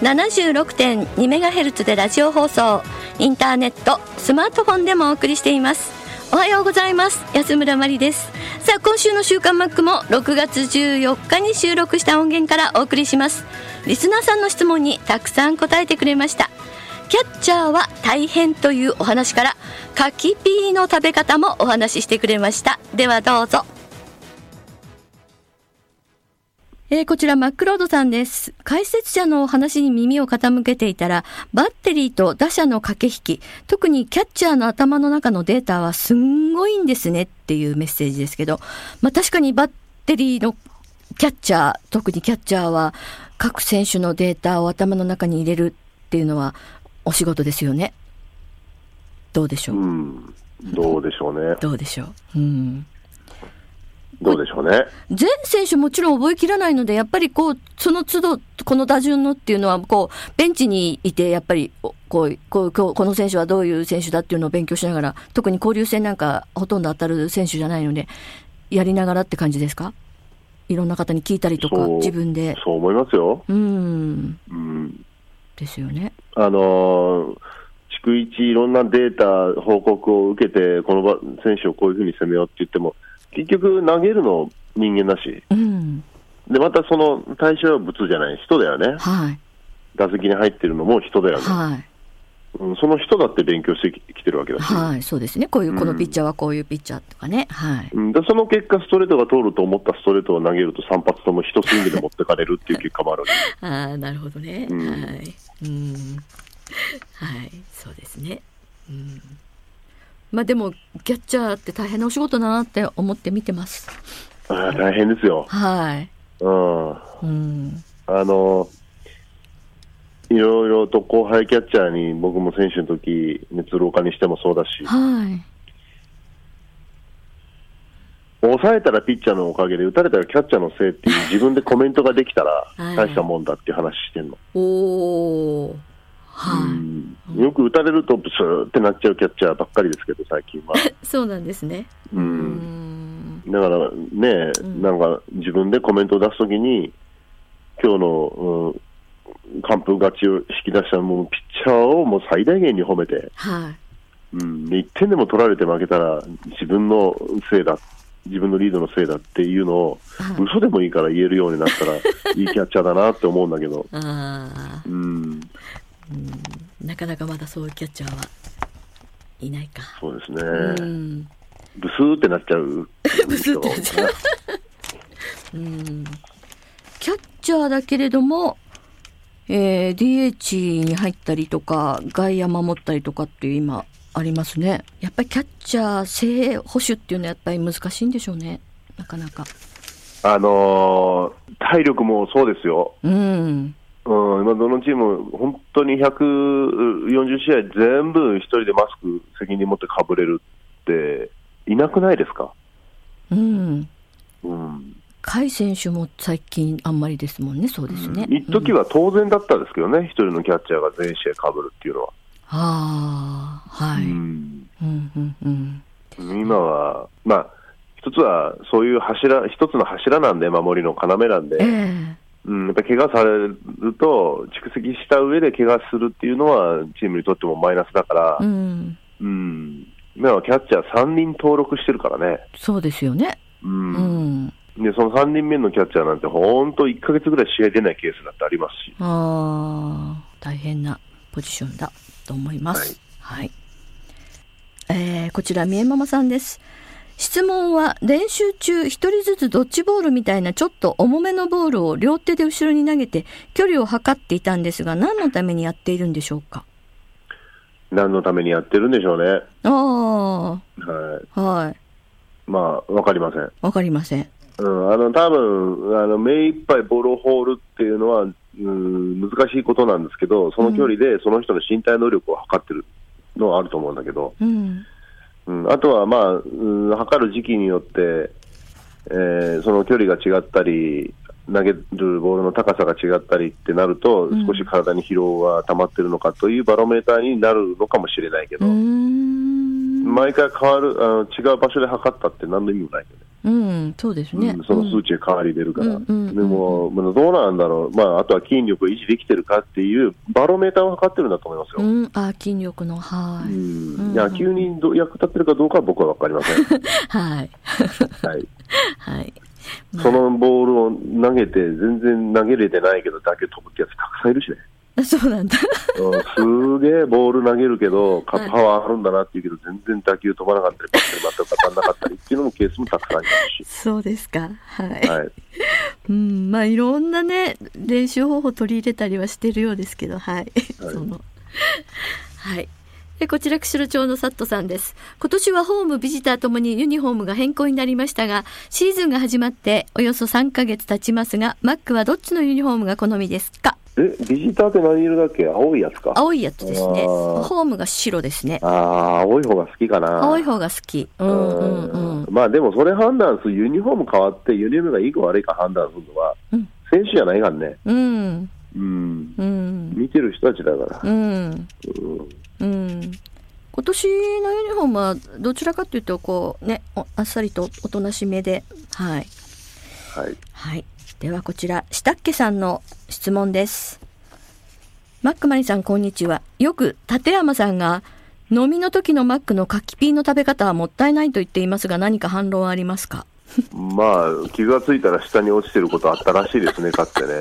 76.2MHz でラジオ放送インターネットスマートフォンでもお送りしています。おはようございます。安村まりです。さあ今週の週刊マックも6月14日に収録した音源からお送りします。リスナーさんの質問にたくさん答えてくれました。キャッチャーは大変というお話から柿ピーの食べ方もお話ししてくれました。ではどうぞ。えー、こちらマックロードさんです。解説者のお話に耳を傾けていたら、バッテリーと打者の駆け引き、特にキャッチャーの頭の中のデータはすんごいんですねっていうメッセージですけど、まあ確かにバッテリーのキャッチャー、特にキャッチャーは各選手のデータを頭の中に入れるっていうのはお仕事ですよね。どうでしょう、うん、どうでしょうね。どうでしょう？うん。どうでしょうね。全選手もちろん覚えきらないので、やっぱりこう、その都度、この打順のっていうのは、こう、ベンチにいて、やっぱり、おこう、こう、この選手はどういう選手だっていうのを勉強しながら、特に交流戦なんかほとんど当たる選手じゃないので、やりながらって感じですか？いろんな方に聞いたりとか、自分で。そう思いますよ。うん、うん。ですよね。あのー逐一いろんなデータ、報告を受けて、この場選手をこういうふうに攻めようって言っても、結局投げるの人間だし、うん、で、またその対象は物じゃない、人だよね。はい、打席に入ってるのも人だよね。はい、うん、その人だって勉強してきてるわけだし。はい、そうですね。こういう、このピッチャーはこういうピッチャーとかね。はい。うん、でその結果、ストレートが通ると思ったストレートを投げると3発とも一スイングで持ってかれるっていう結果もある あ、なるほどね。うんはい。うん。はい、そうですね。うん。まあでも、キャッチャーって大変なお仕事だなって思って見てます。ああ大変ですよ。はい。うん。うん。あの、いろいろと後輩キャッチャーに僕も選手の時、熱廊下にしてもそうだし、はい。抑えたらピッチャーのおかげで、打たれたらキャッチャーのせいっていう自分でコメントができたらはい大したもんだっていう話してんの。おー。はい。うんよく打たれるとブスーってなっちゃうキャッチャーばっかりですけど、最近は。そうなんですね。う。うんん。だからね、うんなんか自分でコメントを出すときに、今日の、うん完封勝ちを引き出したもうピッチャーをもう最大限に褒めて、はい。うん、で1点でも取られて負けたら自分のせいだ、自分のリードのせいだっていうのを、はい嘘でもいいから言えるようになったら、いいキャッチャーだなって思うんだけど、うん、うん。なかなかまだそういうキャッチャーはいないか。そうですうね、ん。ブスーってなっちゃう ブスーってなっちゃううんキャッチャーだけれども、えー DH に入ったりとか、外野守ったりとかっていう今ありますね。やっぱりキャッチャー正捕手っていうのはやっぱり難しいんでしょうね。なかなか。あのー体力もそうですよ。うん。うん、今、どのチーム、本当に140試合全部一人でマスク責任持ってかぶれるって、いなくないですか、うん。うん、甲斐選手も最近あんまりですもんね。そうですね。一時は当然だったんですけどね、一人のキャッチャーが全試合かぶるっていうのは。ああ、はい。ううん、んうん、うん。今は、まあ、一つはそういう柱、一つの柱なんで、守りの要なんで、ええうん、やっぱり怪我されると、蓄積した上で怪我するっていうのは、チームにとってもマイナスだから、うん。うん、今はキャッチャー3人登録してるからね。そうですよね。ううんん。で、その3人目のキャッチャーなんて、本当1ヶ月ぐらい試合出ないケースだってありますし。ああ、大変な。ポジションだと思います。はい。えーこちら、みえママさんです。質問は、練習中、一人ずつドッジボールみたいなちょっと重めのボールを両手で後ろに投げて、距離を測っていたんですが、何のためにやっているんでしょうか？何のためにやってるんでしょうね。あはい。あ、はい。まあ、わかりません。わかりません。うん、あの、多分、あの、目いっぱいボールを放るっていうのは、うん、難しいことなんですけど、その距離でその人の身体能力を測ってるのはあると思うんだけど、うん。うん、あとはまあ、うん、測る時期によって、えーその距離が違ったり、投げるボールの高さが違ったりってなると、うん少し体に疲労が溜まってるのかというバロメーターになるのかもしれないけど。毎回変わるあの、違う場所で測ったって何の意味もないよね。うん、そうですね。うんその数値が変わり出るから、うんでも、まあどうなんだろう、まあ、あとは筋力を維持できてるかっていうバロメーターを測ってるんだと思いますよ。うん、あ、筋力の、はい。うんうん野球にど役立ってるかどうかは僕は分かりません。はい。はい、はい。まあそのボールを投げて、全然投げれてないけど、打球飛ぶってやつたくさんいるしね。そうなんだ。うんすげえボール投げるけど、かはいパワーあるんだなっていうけど、全然打球飛ばなかったり、バッテリー全く当たんなかったりっていうのもケースもたくさんありますそうですか。はい。し。はい。うん、まあいろんなね、練習方法取り入れたりはしてるようですけど、はい。はいその、はい。でこちら釧路町のサットさんです。今年はホーム、ビジターともにユニフォームが変更になりましたが、シーズンが始まっておよそ3ヶ月経ちますが、マックはどっちのユニフォームが好みですか？え、ビジターって何色だっけ？青いやつか。青いやつですね。ホームが白ですね。ああ、青い方が好きかな。青い方が好き。うんうんうん。まあでもそれ判断する、ユニフォーム変わって、ユニフォームがいいか悪いか判断するのは、うん選手じゃないからね。うん。うん。うん。見てる人たちだから。うん。うんうん。今年のユニフォームはどちらかというとこうねおあっさりとおとなしめではいはい。はい。ではこちらしたっけさんの質問です。マックマリさんこんにちは。よく立山さんが飲みの時のマックの柿ピーの食べ方はもったいないと言っていますが何か反論はありますか？まあ、気がついたら下に落ちてることあったらしいですね、かつてね。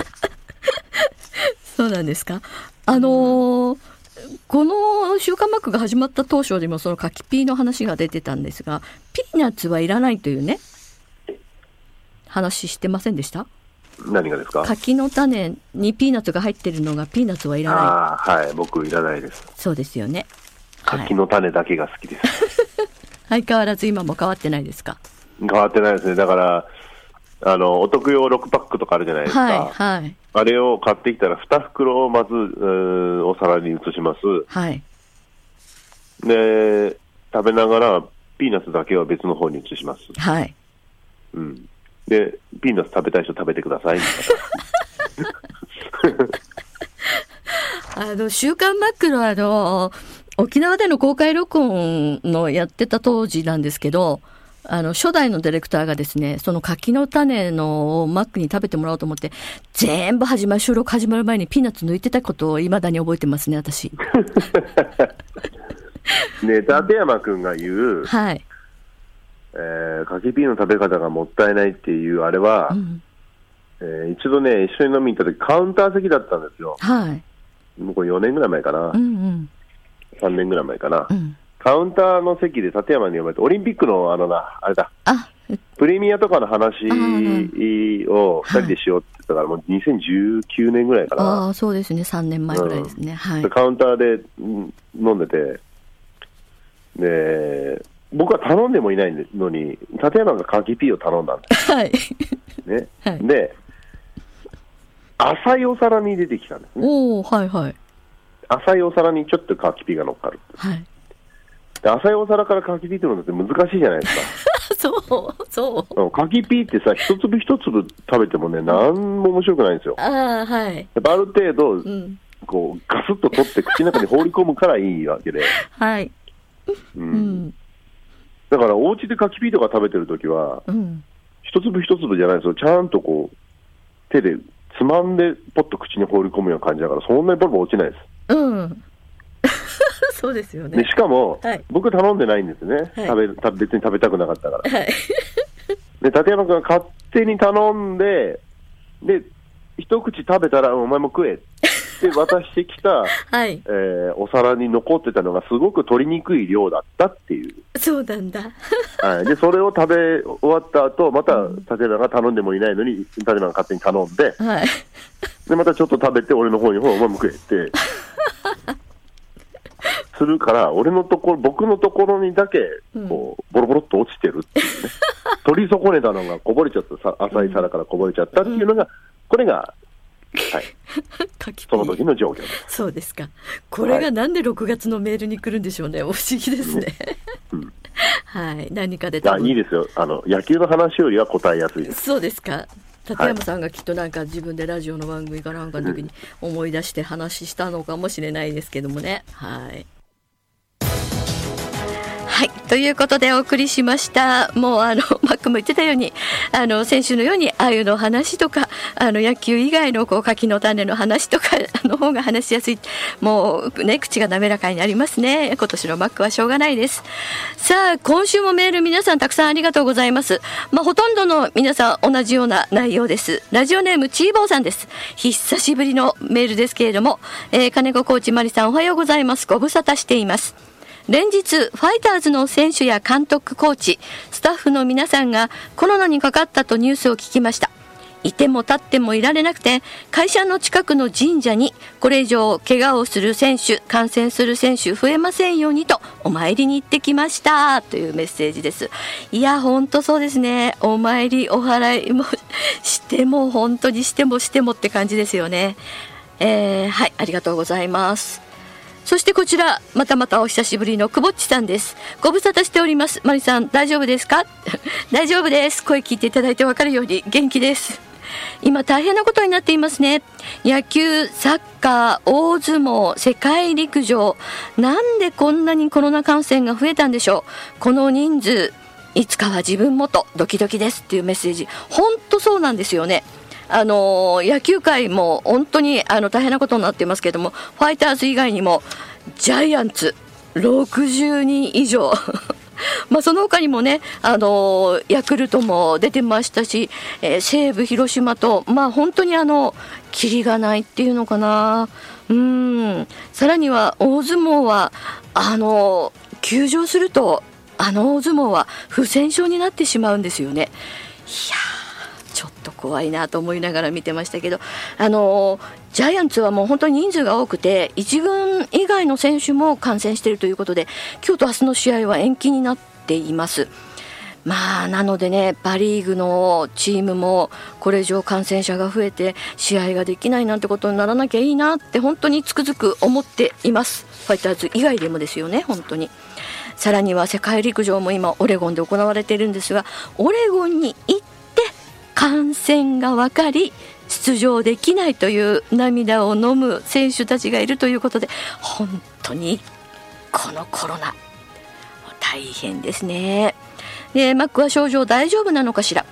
そうなんですか？あのーこの週刊マックが始まった当初でもその柿ピーの話が出てたんですがピーナッツはいらないというね話してませんでした？何がですか？柿の種にピーナッツが入ってるのがピーナッツはいらないああ、はい。僕いらないです。そうですよねはい柿の種だけが好きです。相変わらず今も変わってないですか？変わってないですね。だから、あの、お得用6パックとかあるじゃないですか。はいはいあれを買ってきたら2袋をまず、お皿に移します。はいで、食べながら、ピーナッツだけは別の方に移します。はいうん。で、ピーナッツ食べたい人食べてください。あの、週刊マックのあの、沖縄での公開録音のやってた当時なんですけど、あの、初代のディレクターがですね、その柿の種のをマックに食べてもらおうと思って、全部始まる、収録始まる前にピーナッツ抜いてたことを未だに覚えてますね、私。ね、立山くんが言う、はい。えー、柿ピーの食べ方がもったいないっていうあれは、うん。えー一度ね、一緒に飲みに行った時カウンター席だったんですよ。はい。もうこれ4年ぐらい前かな。うんうん。3年ぐらい前かな。うん。カウンターの席で立山に呼ばれて、オリンピックのあのな、あれだ、あ、プレミアとかの話ーを2人でしようって言ったから、もう2019年ぐらいかな。ああ、そうですね。3年前ぐらいですね。はいで。カウンターでうん飲んでて、で、僕は頼んでもいないのに、立山が柿ピーを頼んだんではい。すね。はいで、浅いお皿に出てきたんですね。おおはいはい。浅いお皿にちょっと柿ピーが乗っかる。はい。で浅いお皿から柿ピーってのって難しいじゃないですか。そう、そう。うん柿ピーってさ、一粒一粒食べてもね、なんも面白くないんですよ。ああ、はい。やっぱある程度、うん。こう、ガスッと取って口の中に放り込むからいいわけで。はい。ううんん。だから、お家で柿ピーとか食べてるときは、うん。一粒一粒じゃないですよ。ちゃんとこう、手でつまんで、ポッと口に放り込むような感じだから、そんなにボロボロ落ちないです。うん。そうですよで、ね。しかも、はい僕頼んでないんですね。はい食べ食べ別に食べたくなかったから。はい。で、立山君が勝手に頼んで、で、一口食べたら、うんお前も食えってで渡してきた、はい。えーお皿に残ってたのがすごく取りにくい量だったっていう。そうなんだ。はい、で、それを食べ終わった後、また立花が頼んでもいないのに、立花が勝手に頼んで、はい。で、またちょっと食べて、俺の方にほら、向けて、するから、俺のところ、僕のところにだけ、こう、ボロボロっと落ちてるっていうね。取り損ねたのがこぼれちゃった、さ浅い皿からこぼれちゃったっていうのが、これが、はい、書きその時の状況です。そうですか。これがなんで6月のメールに来るんでしょうね。不思議ですね。うん はい。何かでいや、多分いいですよ。あの、野球の話よりは答えやすいです。そうですか。立山さんがきっとなんか自分でラジオの番組かなんかの時に思い出して話したのかもしれないですけどもね。はい。はい。ということでお送りしました。もうあの、マックも言ってたように、あの、先週のように、あゆの話とか、あの、野球以外のこう、柿の種の話とか、の方が話しやすい。もうね、口が滑らかになりますね。今年のマックはしょうがないです。さあ、今週もメール皆さんたくさんありがとうございます。まあ、ほとんどの皆さん同じような内容です。ラジオネームチーボーさんです。久しぶりのメールですけれども、えー金子コーチマリさんおはようございます。ご無沙汰しています。連日、ファイターズの選手や監督、コーチ、スタッフの皆さんがコロナにかかったとニュースを聞きました。いても立ってもいられなくて、会社の近くの神社にこれ以上怪我をする選手、感染する選手増えませんようにとお参りに行ってきましたというメッセージです。いや、ほんとそうですね。お参り、お祓いもしても本当にしてもしてもって感じですよね。えー、はい、ありがとうございます。そしてこちら、またまたお久しぶりのくぼっちさんです。ご無沙汰しております。マリさん、大丈夫ですか？大丈夫です。声聞いていただいてわかるように元気です。今大変なことになっていますね。野球、サッカー、大相撲、世界陸上。なんでこんなにコロナ感染が増えたんでしょう？この人数、いつかは自分もとドキドキですっていうメッセージ。本当そうなんですよね。あの野球界も本当にあの大変なことになっていますけれども、ファイターズ以外にもジャイアンツ60人以上。まあその他にもね、あのヤクルトも出てましたし、えー西武、広島と、まあ本当にあの、キリがないっていうのかな。うん。さらには大相撲は、あの、休場すると、あの大相撲は不戦勝になってしまうんですよね。いやー怖いなと思いながら見てましたけど、あのジャイアンツはもう本当に人数が多くて、一軍以外の選手も感染しているということで、今日と明日の試合は延期になっています。まあ、なのでね、パ・リーグのチームもこれ以上感染者が増えて試合ができないなんてことにならなきゃいいなって本当につくづく思っています。ファイターズ以外でもですよね、本当に。さらには世界陸上も今オレゴンで行われているんですが、オレゴンに行っ感染が分かり出場できないという涙を飲む選手たちがいるということで本当にこのコロナ大変ですね。でマックは症状大丈夫なのかしら、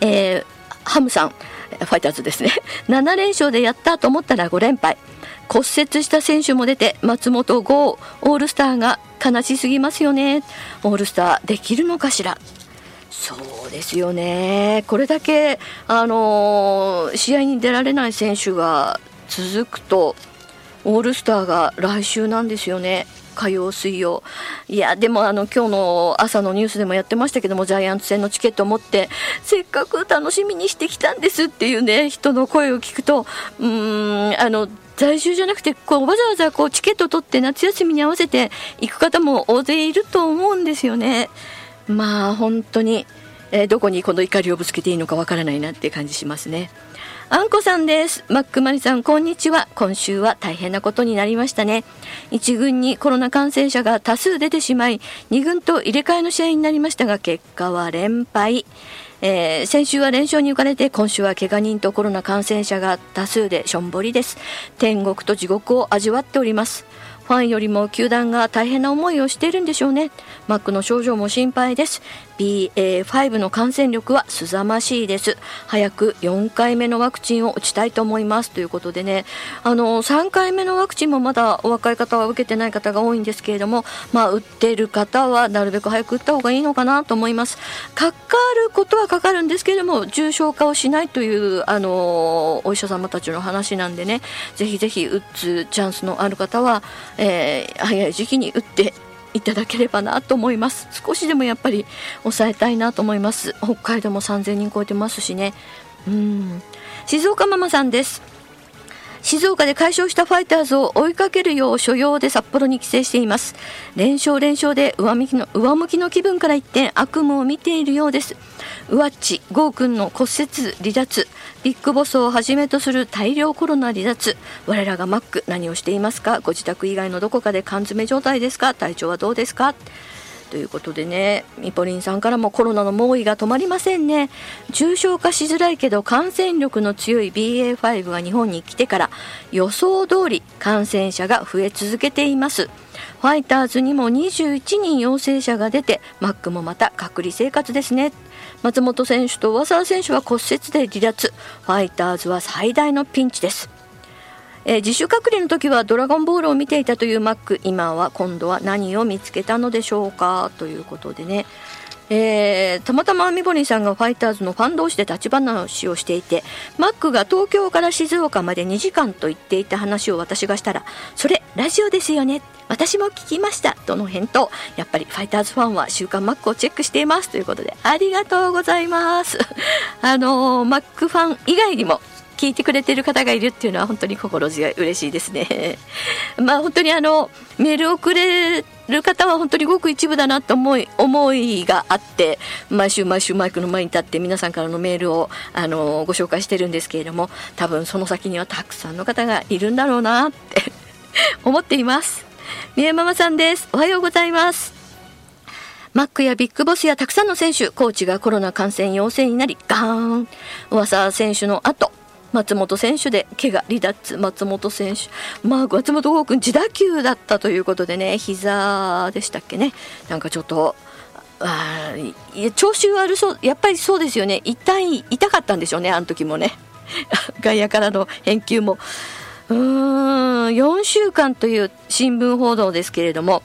えーハムさんファイターズですね。7連勝でやったと思ったら5連敗。骨折した選手も出て松本剛オールスターが悲しすぎますよね。オールスターできるのかしら？そうですよね、これだけ、あのー試合に出られない選手が続くと、オールスターが来週なんですよね。火曜、水曜。いや、でもあの、今日の朝のニュースでもやってましたけども、ジャイアンツ戦のチケットを持って、せっかく楽しみにしてきたんですっていうね、人の声を聞くと、うーん、あの、在住じゃなくて、こう、わざわざこう、チケットを取って夏休みに合わせて行く方も大勢いると思うんですよね。まあ本当に、えーどこにこの怒りをぶつけていいのかわからないなって感じしますね。あんこさんです。マックマリさん、こんにちは。今週は大変なことになりましたね。一軍にコロナ感染者が多数出てしまい、二軍と入れ替えの試合になりましたが、結果は連敗。えー先週は連勝に浮かれて、今週は怪我人とコロナ感染者が多数でしょんぼりです。天国と地獄を味わっております。ファンよりも球団が大変な思いをしているんでしょうね。マックの症状も心配です。BA.5 の感染力は凄ましいです。早く4回目のワクチンを打ちたいと思います。ということでね、あの、3回目のワクチンもまだお若い方は受けてない方が多いんですけれども、まあ、打ってる方はなるべく早く打った方がいいのかなと思います。かかることはかかるんですけれども、重症化をしないという、あの、お医者様たちの話なんでね、ぜひぜひ打つチャンスのある方は、えー、早い時期に打っていただければなと思います。少しでもやっぱり抑えたいなと思います。北海道も3000人超えてますしね。うん。静岡ママさんです。静岡で解消したファイターズを追いかけるよう所用で札幌に帰省しています。連勝連勝で上向きの上向きの気分から一転悪夢を見ているようです。ウワッチ、ゴー君の骨折、離脱、ビッグボスをはじめとする大量コロナ離脱、我らがマック、何をしていますか？ご自宅以外のどこかで缶詰状態ですか？体調はどうですか？ということでね、ミポリンさんからもコロナの猛威が止まりませんね。重症化しづらいけど感染力の強い BA.5 が日本に来てから予想通り感染者が増え続けています。ファイターズにも21人陽性者が出て、マックもまた隔離生活ですね。松本選手と上沢選手は骨折で離脱ファイターズは最大のピンチです、えー、自主隔離の時はドラゴンボールを見ていたというマック今は今度は何を見つけたのでしょうか？ということでね。えー、たまたまミボリンさんがファイターズのファン同士で立ち話をしていてマックが東京から静岡まで2時間と言っていた話を私がしたらそれラジオですよね。私も聞きました。との返答。やっぱりファイターズファンは週刊マックをチェックしています。ということでありがとうございます。あのー、マックファン以外にも聞いてくれてる方がいるっていうのは本当に心強い嬉しいですね。まあ本当にあのメールをくれる方は本当にごく一部だなと思い思いがあって毎週毎週マイクの前に立って皆さんからのメールをあのご紹介してるんですけれども多分その先にはたくさんの方がいるんだろうなって 思っています。三重ママさんです。おはようございます。マックやビッグボスやたくさんの選手、コーチがコロナ感染陽性になり、ガーン。上沢選手の後、松本選手で怪我離脱松本選手まあ松本剛君自打球だったということでね膝でしたっけね。なんかちょっとあいや調子悪そうやっぱりそうですよね。痛い痛かったんでしょうねあの時もね。外野からの返球も。うーん4週間という新聞報道ですけれども。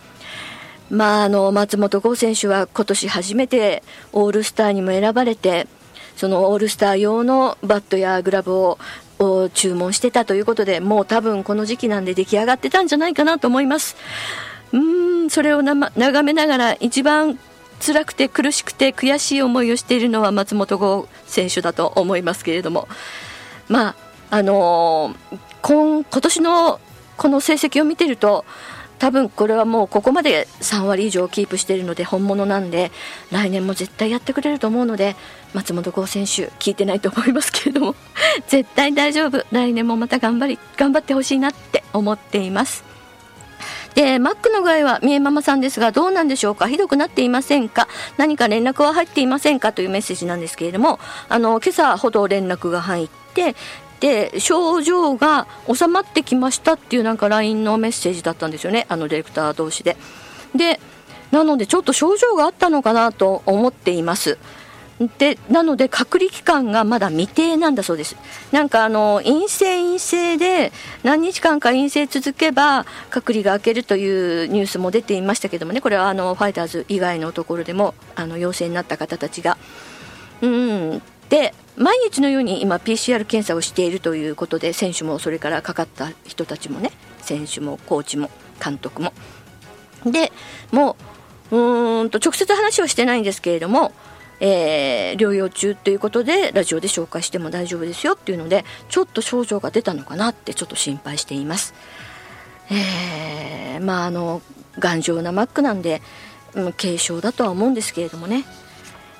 まあ、あの松本剛選手は今年初めてオールスターにも選ばれてそのオールスター用のバットやグラブをを注文してたということでもう多分この時期なんで出来上がってたんじゃないかなと思います。うんそれを眺めながら一番辛くて苦しくて悔しい思いをしているのは松本剛選手だと思いますけれども。まああのー、今今年のこの成績を見てると多分これはもうここまで3割以上キープしているので本物なんで来年も絶対やってくれると思うので松本剛選手聞いてないと思いますけれども 絶対大丈夫。来年もまた頑張り頑張ってほしいなって思っています。でマックの具合は三重ママさんですがどうなんでしょうか？ひどくなっていませんか？何か連絡は入っていませんか？というメッセージなんですけれどもあの今朝ほど連絡が入ってで症状が収まってきましたっていうなんか LINE のメッセージだったんですよね。あのディレクター同士で。でなのでちょっと症状があったのかなと思っています。でなので隔離期間がまだ未定なんだそうです。なんかあの陰性陰性で何日間か陰性続けば隔離が明けるというニュースも出ていましたけどもね。これはあのファイターズ以外のところでもあの陽性になった方たちが。うん。で毎日のように今 PCR 検査をしているということで選手もそれからかかった人たちもね選手もコーチも監督もでもううんと直接話はしてないんですけれども、えー、療養中ということでラジオで紹介しても大丈夫ですよっていうのでちょっと症状が出たのかなってちょっと心配しています。えー、まああの頑丈なマックなんで、うん、軽症だとは思うんですけれどもね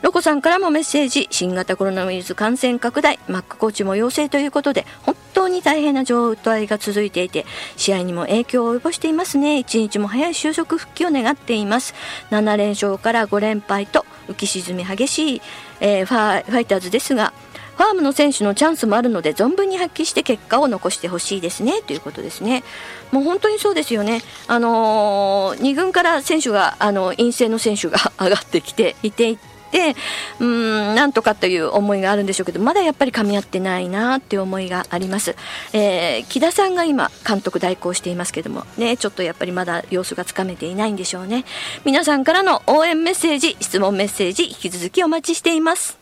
ロコさんからもメッセージ。新型コロナウイルス感染拡大。マックコーチも陽性ということで本当に大変な状態が続いていて試合にも影響を及ぼしていますね。一日も早い収束復帰を願っています。7連勝から5連敗と浮き沈み激しい、えー、ファファイターズですがファームの選手のチャンスもあるので存分に発揮して結果を残してほしいですね。ということですね。もう本当にそうですよね。あのー、2軍から選手があの陰性の選手が 上がってきていててうんなんとかという思いがあるんでしょうけどまだやっぱり噛み合ってないなっていう思いがあります、えー、木田さんが今監督代行していますけどもねちょっとやっぱりまだ様子がつかめていないんでしょうね。皆さんからの応援メッセージ質問メッセージ引き続きお待ちしています。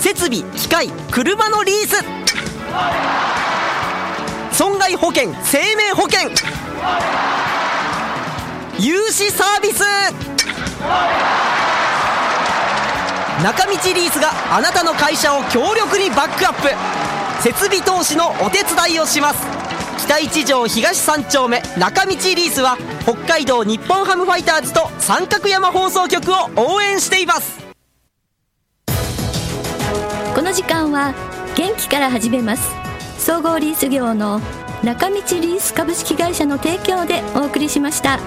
設備機械車のリース。損害保険生命保険。融資サービス。中道リースがあなたの会社を強力にバックアップ。設備投資のお手伝いをします。北一条東三丁目中道リースは北海道日本ハムファイターズと三角山放送局を応援しています。この時間は元気から始めます。総合リース業の中道リース株式会社の提供でお送りしました。